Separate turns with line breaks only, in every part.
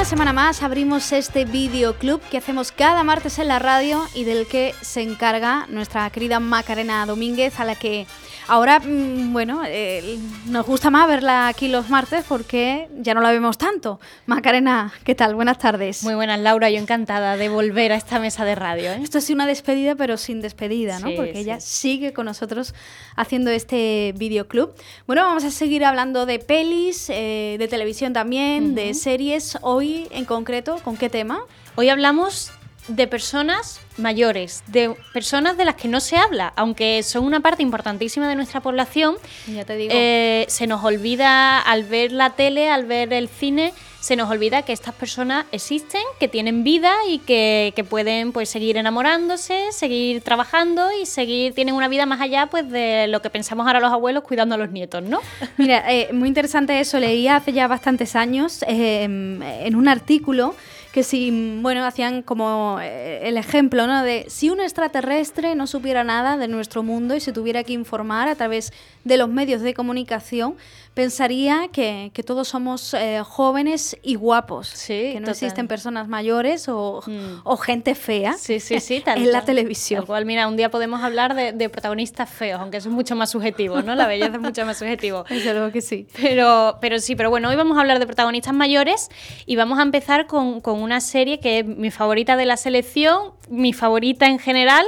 Una semana más abrimos este videoclub que hacemos cada martes en la radio y del que se encarga nuestra querida Macarena Domínguez, a la que Ahora, mm, bueno, eh, nos gusta más verla aquí los martes porque ya no la vemos tanto. Macarena, ¿qué tal? Buenas tardes.
Muy buenas, Laura. Yo encantada de volver a esta mesa de radio. ¿eh?
Esto es una despedida, pero sin despedida, ¿no? porque ella sigue con nosotros haciendo este videoclub. Bueno, vamos a seguir hablando de pelis, eh, de televisión también, de series. Hoy, en concreto, ¿con qué tema?
Hoy hablamos de personas mayores, de personas de las que no se habla, aunque son una parte importantísima de nuestra población.
Ya te digo.
Eh, se nos olvida al ver la tele, al ver el cine, se nos olvida que estas personas existen, que tienen vida y que, pueden pues seguir enamorándose, seguir trabajando y seguir tienen una vida más allá pues de lo que pensamos ahora los abuelos cuidando a los nietos, ¿no?
Mira, eh, muy interesante eso. Leía hace ya bastantes años eh, en un artículo que si, bueno, hacían como eh, el ejemplo, ¿no? De si un extraterrestre no supiera nada de nuestro mundo y se tuviera que informar a través de los medios de comunicación, pensaría que, todos somos eh, jóvenes y guapos, que no existen personas mayores o, mm. gente fea
sí, sí, sí,
en la televisión.
cual, mira, un día podemos hablar de, protagonistas feos, aunque eso es mucho más subjetivo, ¿no? La belleza es mucho más subjetivo.
Desde luego que sí.
Pero, pero sí, pero bueno, hoy vamos a hablar de protagonistas mayores y vamos a empezar con, con una serie que es mi favorita de la selección, mi favorita en general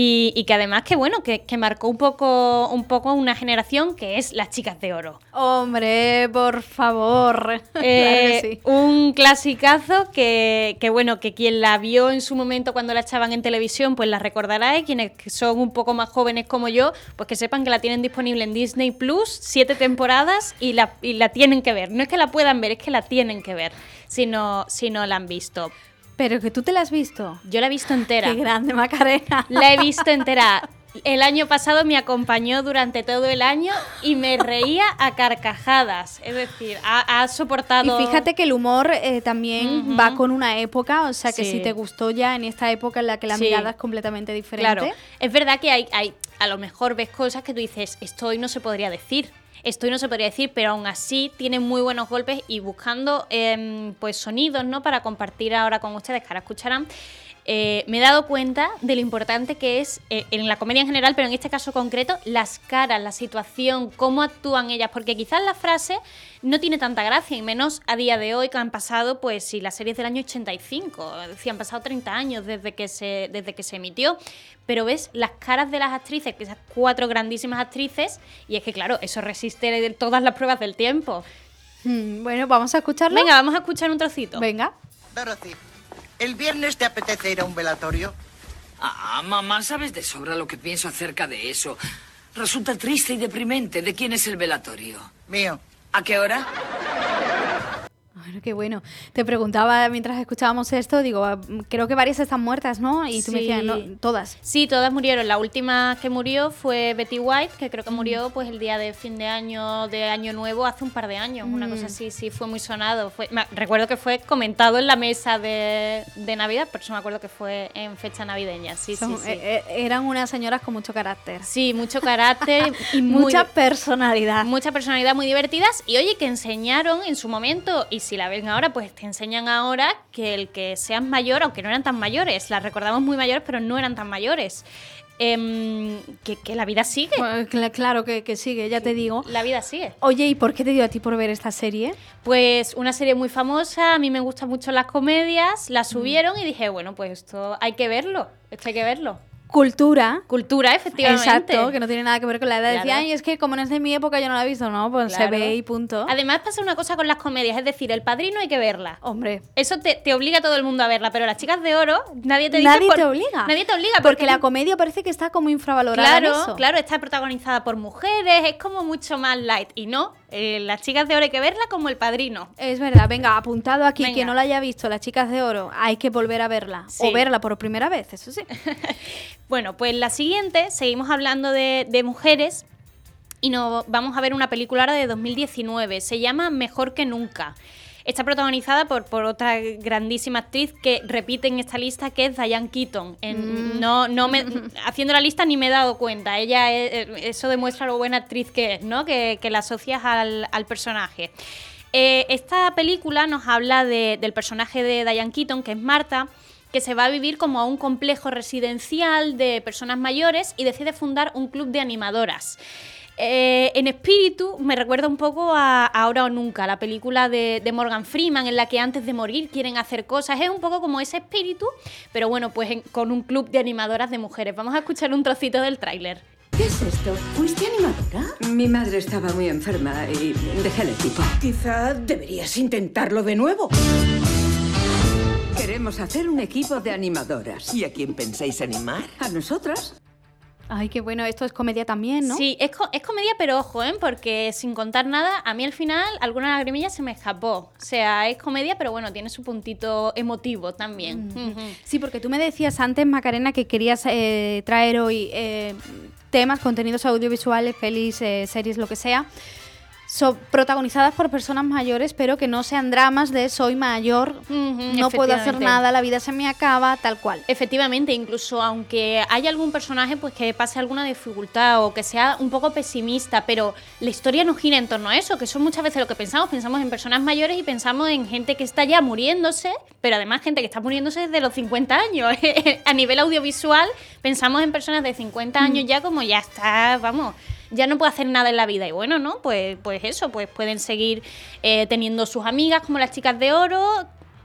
y, que además que bueno, que, marcó un poco, un poco una generación que es Las Chicas de Oro.
Hombre, por favor.
Eh, un clasicazo que, que, bueno, que quien la vio en su momento cuando la echaban en televisión, pues la recordará, y quienes son un poco más jóvenes como yo, pues que sepan que la tienen disponible en Disney Plus, siete temporadas, y la, y la tienen que ver. No es que la puedan ver, es que la tienen que ver si no, si no la han visto.
Pero que tú te la has visto.
Yo la he visto entera.
Qué grande, Macarena.
La he visto entera. El año pasado me acompañó durante todo el año y me reía a carcajadas. Es decir, ha, soportado.
Y fíjate que el humor eh, también va con una época, o sea que si te gustó ya en esta época en la que la mirada es completamente diferente.
Claro. Es verdad que hay, hay, a lo mejor ves cosas que tú dices, esto hoy no se podría decir esto no se podría decir, pero aún así tiene muy buenos golpes y buscando em, pues sonidos ¿no? para compartir ahora con ustedes, que ahora escucharán. Eh, me he dado cuenta de lo importante que es eh, en la comedia en general, pero en este caso concreto, las caras, la situación, cómo actúan ellas, porque quizás la frase no tiene tanta gracia, y menos a día de hoy que han pasado, pues si la serie es del año 85, si han pasado 30 años desde que se, desde que se emitió, pero ves las caras de las actrices, que esas cuatro grandísimas actrices, y es que claro, eso resiste todas las pruebas del tiempo.
Hmm, bueno, vamos a escucharlo.
Venga, vamos a escuchar un trocito.
Venga.
Dorothy, ¿el viernes te apetece ir a un velatorio?
Ah, mamá, sabes de sobra lo que pienso acerca de eso. Resulta triste y deprimente. ¿De quién es el velatorio?
Mío.
¿A qué hora?
Bueno, qué bueno. Te preguntaba mientras escuchábamos esto, digo, ah, creo que varias están muertas, ¿no? Y tú me decías, no, todas.
Sí, todas murieron. La última que murió fue Betty White, que creo que murió pues el día de fin de año, de año nuevo, hace un par de años, una cosa mm. así, sí, fue muy sonado. Fue, recuerdo que fue comentado en la mesa de, Navidad, por eso me acuerdo que fue en fecha navideña, sí, sí, sí.
Eh, eh, eran unas señoras con mucho carácter.
Sí, mucho carácter
y mucha personalidad.
Mucha personalidad, muy divertidas y oye, que enseñaron en su momento, y si la ven ahora, pues te enseñan ahora que el que seas mayor, aunque no eran tan mayores, las recordamos muy mayores, pero no eran tan mayores. Em, que, la vida sigue.
claro que, que, sigue, ya te digo.
La vida sigue.
Oye, ¿y por qué te dio a ti por ver esta serie?
Pues una serie muy famosa, a mí me gustan mucho las comedias, la mm. subieron y dije, bueno, pues esto hay que verlo, esto hay que verlo.
Cultura.
Cultura, efectivamente.
Exacto, que no tiene nada que ver con la edad. Decía, y es que como no es de mi época, yo no la he visto, ¿no? Pues se ve y punto.
Además pasa una cosa con las comedias, es decir, El Padrino hay que verla.
Hombre.
Eso te, obliga a todo el mundo a verla, pero Las Chicas de Oro, nadie te dice...
Nadie te obliga.
Nadie te obliga.
Porque, la comedia parece que está como infravalorada
Claro, claro, está protagonizada por mujeres, es como mucho más light. Y no, eh, Las Chicas de Oro hay que verla como El Padrino.
Es verdad, venga, apuntado aquí, que no la haya visto, Las Chicas de Oro, hay que volver a verla. O verla por primera vez, eso sí.
bueno, pues las siguiente seguimos hablando de, mujeres y nos vamos a ver una película ahora de 2019. Se llama Mejor que Nunca. Está protagonizada por, por otra grandísima actriz que repite en esta lista, que es Diane Keaton. Mm. no, no me, haciendo la lista ni me he dado cuenta. Ella, eh, eso demuestra lo buena actriz que es, ¿no? Que, la asocias al, al personaje. Eh, esta película nos habla de- del personaje de Diane Keaton, que es Marta, que se va a vivir como a un complejo residencial de personas mayores y decide fundar un club de animadoras. Eh, en espíritu me recuerda un poco a Ahora o Nunca, la película de, de Morgan Freeman, en la que antes de morir quieren hacer cosas. Es un poco como ese espíritu, pero bueno, pues en- con un club de animadoras de mujeres. Vamos a escuchar un trocito del tráiler.
¿Qué es esto? ¿Fuiste animadora?
Mi madre estaba muy enferma y dejé el equipo.
Quizá deberías intentarlo de nuevo.
Queremos hacer un equipo de animadoras.
¿Y a quién pensáis animar?
¿A nosotras?
Ay, qué bueno, esto es comedia también, ¿no?
Sí, es, co- es comedia, pero ojo, ¿eh? porque sin contar nada, a mí al final alguna lagrimilla se me escapó. O sea, es comedia, pero bueno, tiene su puntito emotivo también. Ujú.
Sí, porque tú me decías antes, Macarena, que querías eh, traer hoy eh, temas, contenidos audiovisuales, pelis, eh, series, lo que sea, so- protagonizadas por personas mayores, pero que no sean dramas de soy mayor, no puedo hacer nada, la vida se me acaba, tal cual.
Efectivamente, incluso aunque haya algún personaje pues que pase alguna dificultad o que sea un poco pesimista, pero la historia no gira en torno a eso, que eso es muchas veces lo que pensamos, pensamos en personas mayores y pensamos en gente que está ya muriéndose, pero además gente que está muriéndose desde los 50 años. a nivel audiovisual pensamos en personas de 50 años ya como ya está, vamos, ya no puede hacer nada en la vida. Y bueno, ¿no? Pues, pues eso, pues pueden seguir eh, teniendo sus amigas como las chicas de oro,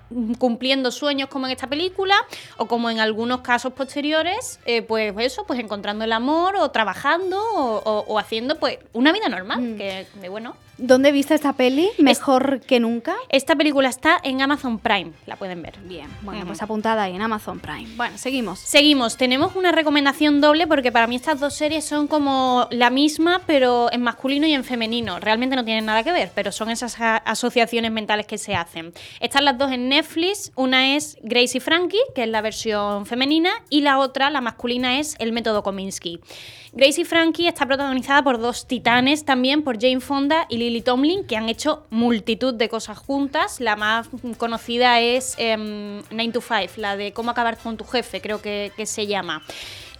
mm, cumpliendo sueños como en esta película o como en algunos casos posteriores eh, pues eso pues encontrando el amor o trabajando o, o- o haciendo pues una vida normal que, que, bueno
¿Dónde viste esta peli? ¿Mejor que nunca?
esta película está en Amazon Prime la pueden ver
Bien, bueno,
Ujú.
pues apuntada ahí en Amazon Prime. Bueno, seguimos.
Seguimos, tenemos una recomendación doble porque para mí estas dos series son como la misma, pero en masculino y en femenino. Realmente no tienen nada que ver, pero son esas asociaciones mentales que se hacen. Están las dos en Netflix, una es Gracie Frankie, que es la versión femenina, y la otra, la masculina, es El método Kominsky. Gracie Frankie está protagonizada por dos titanes también, por Jane Fonda y Lily Tomlin, que han hecho multitud de cosas juntas. La más conocida es 9 to 5, la de cómo acabar con tu jefe, creo que, que se llama.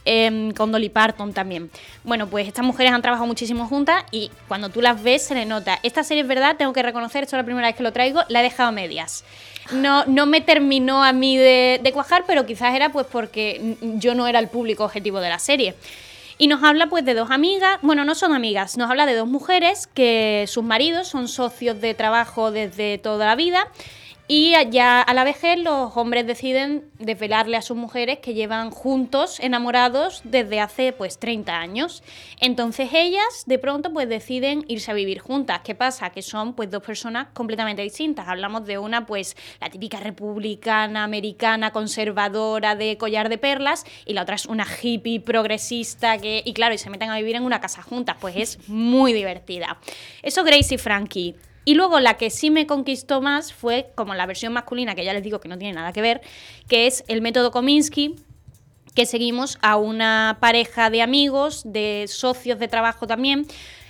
Em, con Dolly Parton también. Bueno, pues estas mujeres han trabajado muchísimo juntas y cuando tú las ves se le nota. Esta serie es verdad, tengo que reconocer, esto es la primera vez que lo traigo, la he dejado a medias. No, no me terminó a mí de, de cuajar, pero quizás era pues porque yo no era el público objetivo de la serie. Y nos habla pues de dos amigas, bueno, no son amigas, nos habla de dos mujeres que sus maridos son socios de trabajo desde toda la vida y ya a la vejez los hombres deciden desvelarle a sus mujeres que llevan juntos, enamorados, desde hace pues 30 años. Entonces ellas de pronto pues deciden irse a vivir juntas. ¿Qué pasa? Que son pues dos personas completamente distintas. Hablamos de una pues la típica republicana, americana, conservadora de collar de perlas y la otra es una hippie progresista que... Y claro, y se meten a vivir en una casa juntas. Pues es muy divertida. Eso Gracie y Frankie. Y luego la que sí me conquistó más fue como la versión masculina, que ya les digo que no tiene nada que ver, que es el método Kominsky, que seguimos a una pareja de amigos, de socios de trabajo también,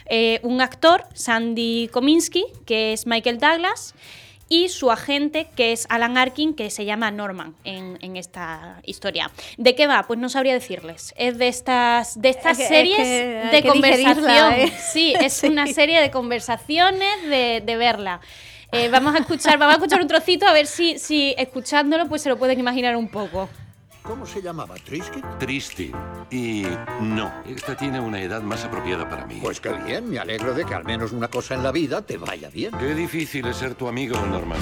eh, un actor, Sandy Kominsky, que es Michael Douglas, y su agente, que es Alan Arkin, que se llama Norman en, en esta historia. ¿De qué va? Pues no sabría decirles. Es de estas, de estas
Es que- es
series
que
de conversación.
¿eh?
Sí, es una serie de conversaciones, de, de verla. Eh, vamos a escuchar, vamos a escuchar un trocito a ver si, si escuchándolo pues se lo pueden imaginar un poco.
¿Cómo se llamaba? ¿Trisket?
Tristin. Y no, esta tiene una edad más apropiada para mí.
Pues qué bien, me alegro de que al menos una cosa en la vida te vaya bien.
Qué difícil es ser tu amigo, Norman.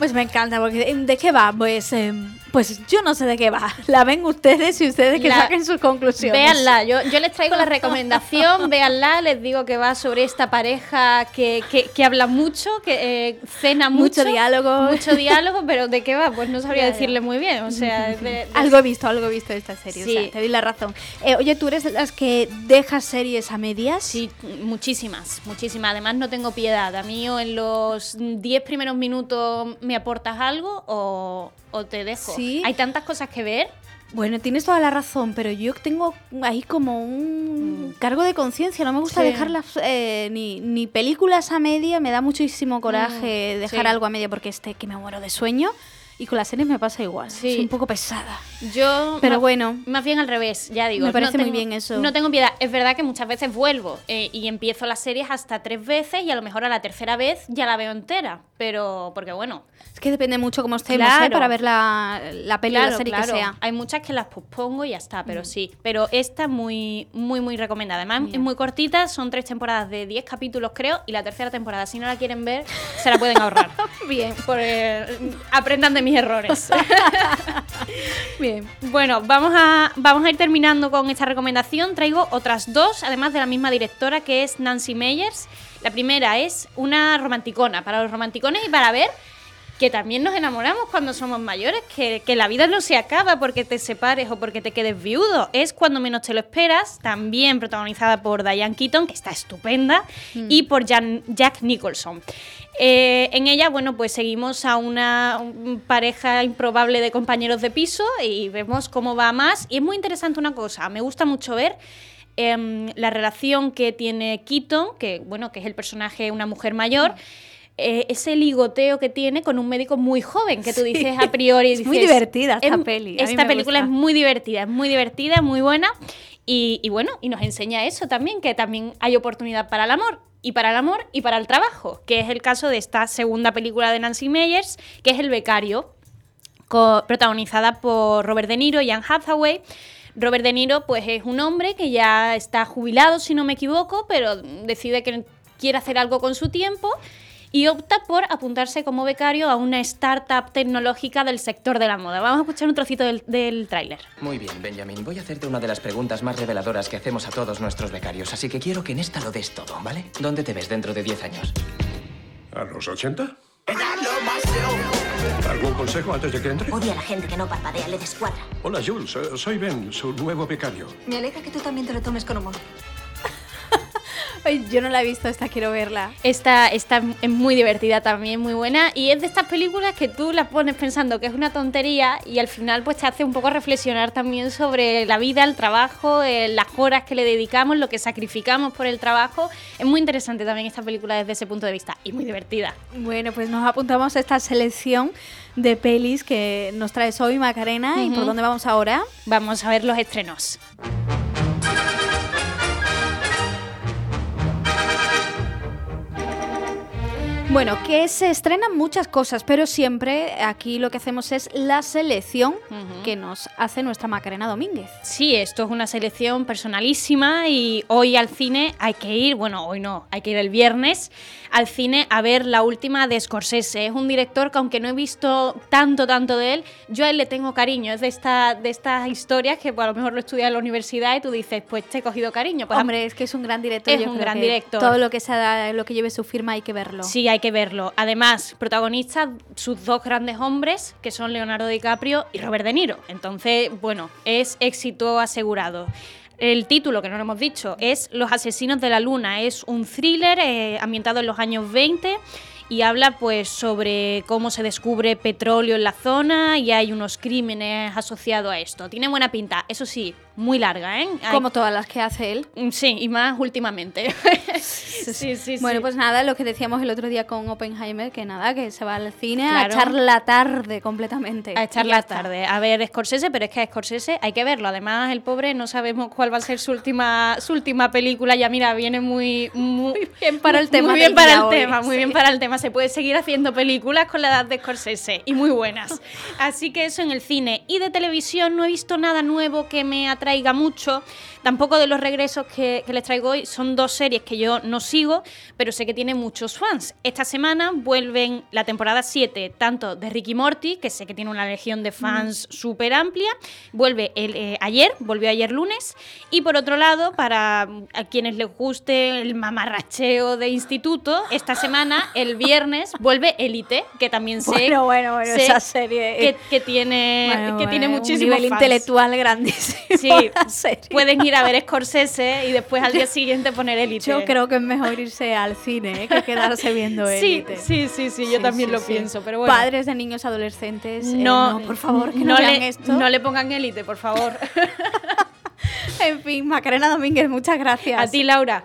Pues me encanta, porque ¿de qué va? Pues, eh, pues yo no sé de qué va. La ven ustedes y ustedes que
La-
saquen sus conclusiones.
Véanla, yo, yo les traigo la recomendación, véanla, les digo que va sobre esta pareja que, que, que habla mucho, que eh, cena mucho.
Mucho diálogo.
Mucho diálogo, pero ¿de qué va? Pues no sabría
Ya, ya.
decirle muy bien, o sea... de- de-
Algo he visto, algo he visto de esta serie.
Sí.
o sea, te doy la razón. Eh, oye, ¿tú eres de las que dejas series a medias?
Sí, muchísimas, muchísimas. Además no tengo piedad. A mí en los 10 primeros minutos me aportas algo o, o te dejo.
Sí.
Hay tantas cosas que ver.
Bueno, tienes toda la razón, pero yo tengo ahí como un cargo de conciencia. No me gusta
Mm. Sí.
dejar las, eh, ni, ni películas a media. Me da muchísimo coraje
Mm,
dejar
sí.
algo a media porque este que me muero de sueño. Y con las series me pasa igual.
Sí.
Soy un poco pesada.
Yo.
Pero
más-
bueno.
Más bien al revés, ya digo.
Me parece
no
muy bien eso.
No tengo piedad. Es verdad que muchas veces vuelvo eh, y empiezo las series hasta tres veces y a lo mejor a la tercera vez ya la veo entera. Pero, porque bueno.
Es que depende mucho cómo estemos, ¿eh?
Claro.
Para ver la, la peli o la serie que sea.
Hay muchas que las pospongo y ya está, pero sí. Pero esta es muy, muy, muy recomendada. Además, es muy cortita, son tres temporadas de 10 capítulos, creo, y la tercera temporada, si no la quieren ver, se la pueden ahorrar.
Bien.
Por, eh, aprendan de mis errores.
Bien.
Bueno, vamos a, vamos a ir terminando con esta recomendación. Traigo otras dos, además de la misma directora, que es Nancy Meyers. La primera es una romanticona, para los romanticones y para ver que también nos enamoramos cuando somos mayores, que, que la vida no se acaba porque te separes o porque te quedes viudo. Es cuando menos te lo esperas, también protagonizada por Diane Keaton, que está estupenda, y por Jan- Jack Nicholson. Eh, en ella, bueno, pues seguimos a una un- pareja improbable de compañeros de piso y vemos cómo va más. Y es muy interesante una cosa, me gusta mucho ver em, la relación que tiene Keaton, que bueno, que es el personaje, una mujer mayor. Eh, ese ligoteo que tiene con un médico muy joven, que tú dices a priori.
Es muy divertida esta
"Em,
peli,
Esta película
gusta".
es muy divertida, es muy divertida, es muy buena. Y, y bueno, y nos enseña eso también, que también hay oportunidad para el amor. Y para el amor y para el trabajo, que es el caso de esta segunda película de Nancy Meyers, que es El Becario, protagonizada por Robert De Niro y Anne Hathaway. Robert De Niro, pues es un hombre que ya está jubilado, si no me equivoco, pero decide que quiere hacer algo con su tiempo y opta por apuntarse como becario a una startup tecnológica del sector de la moda. Vamos a escuchar un trocito del, del tráiler.
Muy bien, Benjamin. Voy a hacerte una de las preguntas más reveladoras que hacemos a todos nuestros becarios, así que quiero que en esta lo des todo, ¿vale? ¿Dónde te ves dentro de 10 años?
¿A los 80? ¿Algún consejo antes de que entre?
Odia a la gente que no parpadea, le descuadra.
Hola, Jules. eh, Soy Ben, su nuevo becario.
Me alegra que tú también te lo tomes con humor.
Ay, yo no la he visto, esta quiero verla.
Esta, esta es muy divertida también, muy buena. Y es de estas películas que tú las pones pensando que es una tontería y al final pues te hace un poco reflexionar también sobre la vida, el trabajo, eh, las horas que le dedicamos, lo que sacrificamos por el trabajo. Es muy interesante también esta película desde ese punto de vista y muy divertida.
Bueno, pues nos apuntamos a esta selección de pelis que nos traes hoy, Macarena. ¿Y por dónde vamos ahora?
Vamos a ver los estrenos.
Bueno, que se estrenan muchas cosas, pero siempre aquí lo que hacemos es la selección que nos hace nuestra Macarena Domínguez.
Sí, esto es una selección personalísima y hoy al cine hay que ir, bueno, hoy no, hay que ir el viernes al cine a ver la última de Scorsese. Es un director que aunque no he visto tanto, tanto de él, yo a él le tengo cariño. Es de, esta, de estas historias que pues, a lo mejor lo estudias en la universidad y tú dices, pues te he cogido cariño. Pues,
Hombre, es que es un gran director.
Es
yo
un
creo
gran
que
director.
Todo lo que sea, lo que lleve su firma hay que verlo.
Sí, hay que verlo. Además, protagonistas, sus dos grandes hombres, que son Leonardo DiCaprio y Robert De Niro. Entonces, bueno, es éxito asegurado. El título, que no lo hemos dicho, es Los asesinos de la luna. Es un thriller eh, ambientado en los años 20 y habla pues sobre cómo se descubre petróleo en la zona y hay unos crímenes asociados a esto. Tiene buena pinta, eso sí, muy larga, ¿eh? Hay-
Como todas las que hace él.
Mm, Sí, y más últimamente. sí, sí, sí.
Bueno, pues nada, lo que decíamos el otro día con Oppenheimer, que nada, que se va al cine
Claro.
a echar la tarde completamente.
a echar la tarde a ver Scorsese, pero es que a Scorsese hay que verlo. Además, el pobre no sabemos cuál va a ser su última su última película. Ya mira, viene muy muy,
bien para el tema
Muy bien para el
hoy,
tema, muy
sí.
bien para el tema. Se puede seguir haciendo películas con la edad de Scorsese y muy buenas. Así que eso en el cine y de televisión no he visto nada nuevo que me atraiga mucho. Tampoco de los regresos que, que les traigo hoy. Son dos series que yo no sigo, pero sé que tienen muchos fans. Esta semana vuelven la temporada 7, tanto de Ricky Morty, que sé que tiene una legión de fans súper amplia. Vuelve el, eh, ayer, volvió ayer lunes. Y por otro lado, para mm, a quienes les guste el mamarracheo de instituto, esta semana, el viernes, vuelve Élite, que también sé,
Bueno, bueno, bueno,
sé
esa serie.
que, que tiene,
Bueno,
que tiene
bueno,
muchísimo
un nivel intelectual grandísimo.
Sí, pueden ir a ver Scorsese y después al día siguiente poner Élite.
Yo creo que es mejor irse al cine ¿eh? que quedarse viendo
Sí,
Élite.
sí, sí, sí, yo
Sí,
también
sí,
lo pienso, pero bueno.
Padres de niños adolescentes, eh, no, por favor, que no,
le,
vean esto.
no le pongan Élite, por favor.
En fin, Macarena Domínguez, muchas gracias.
a ti, Laura.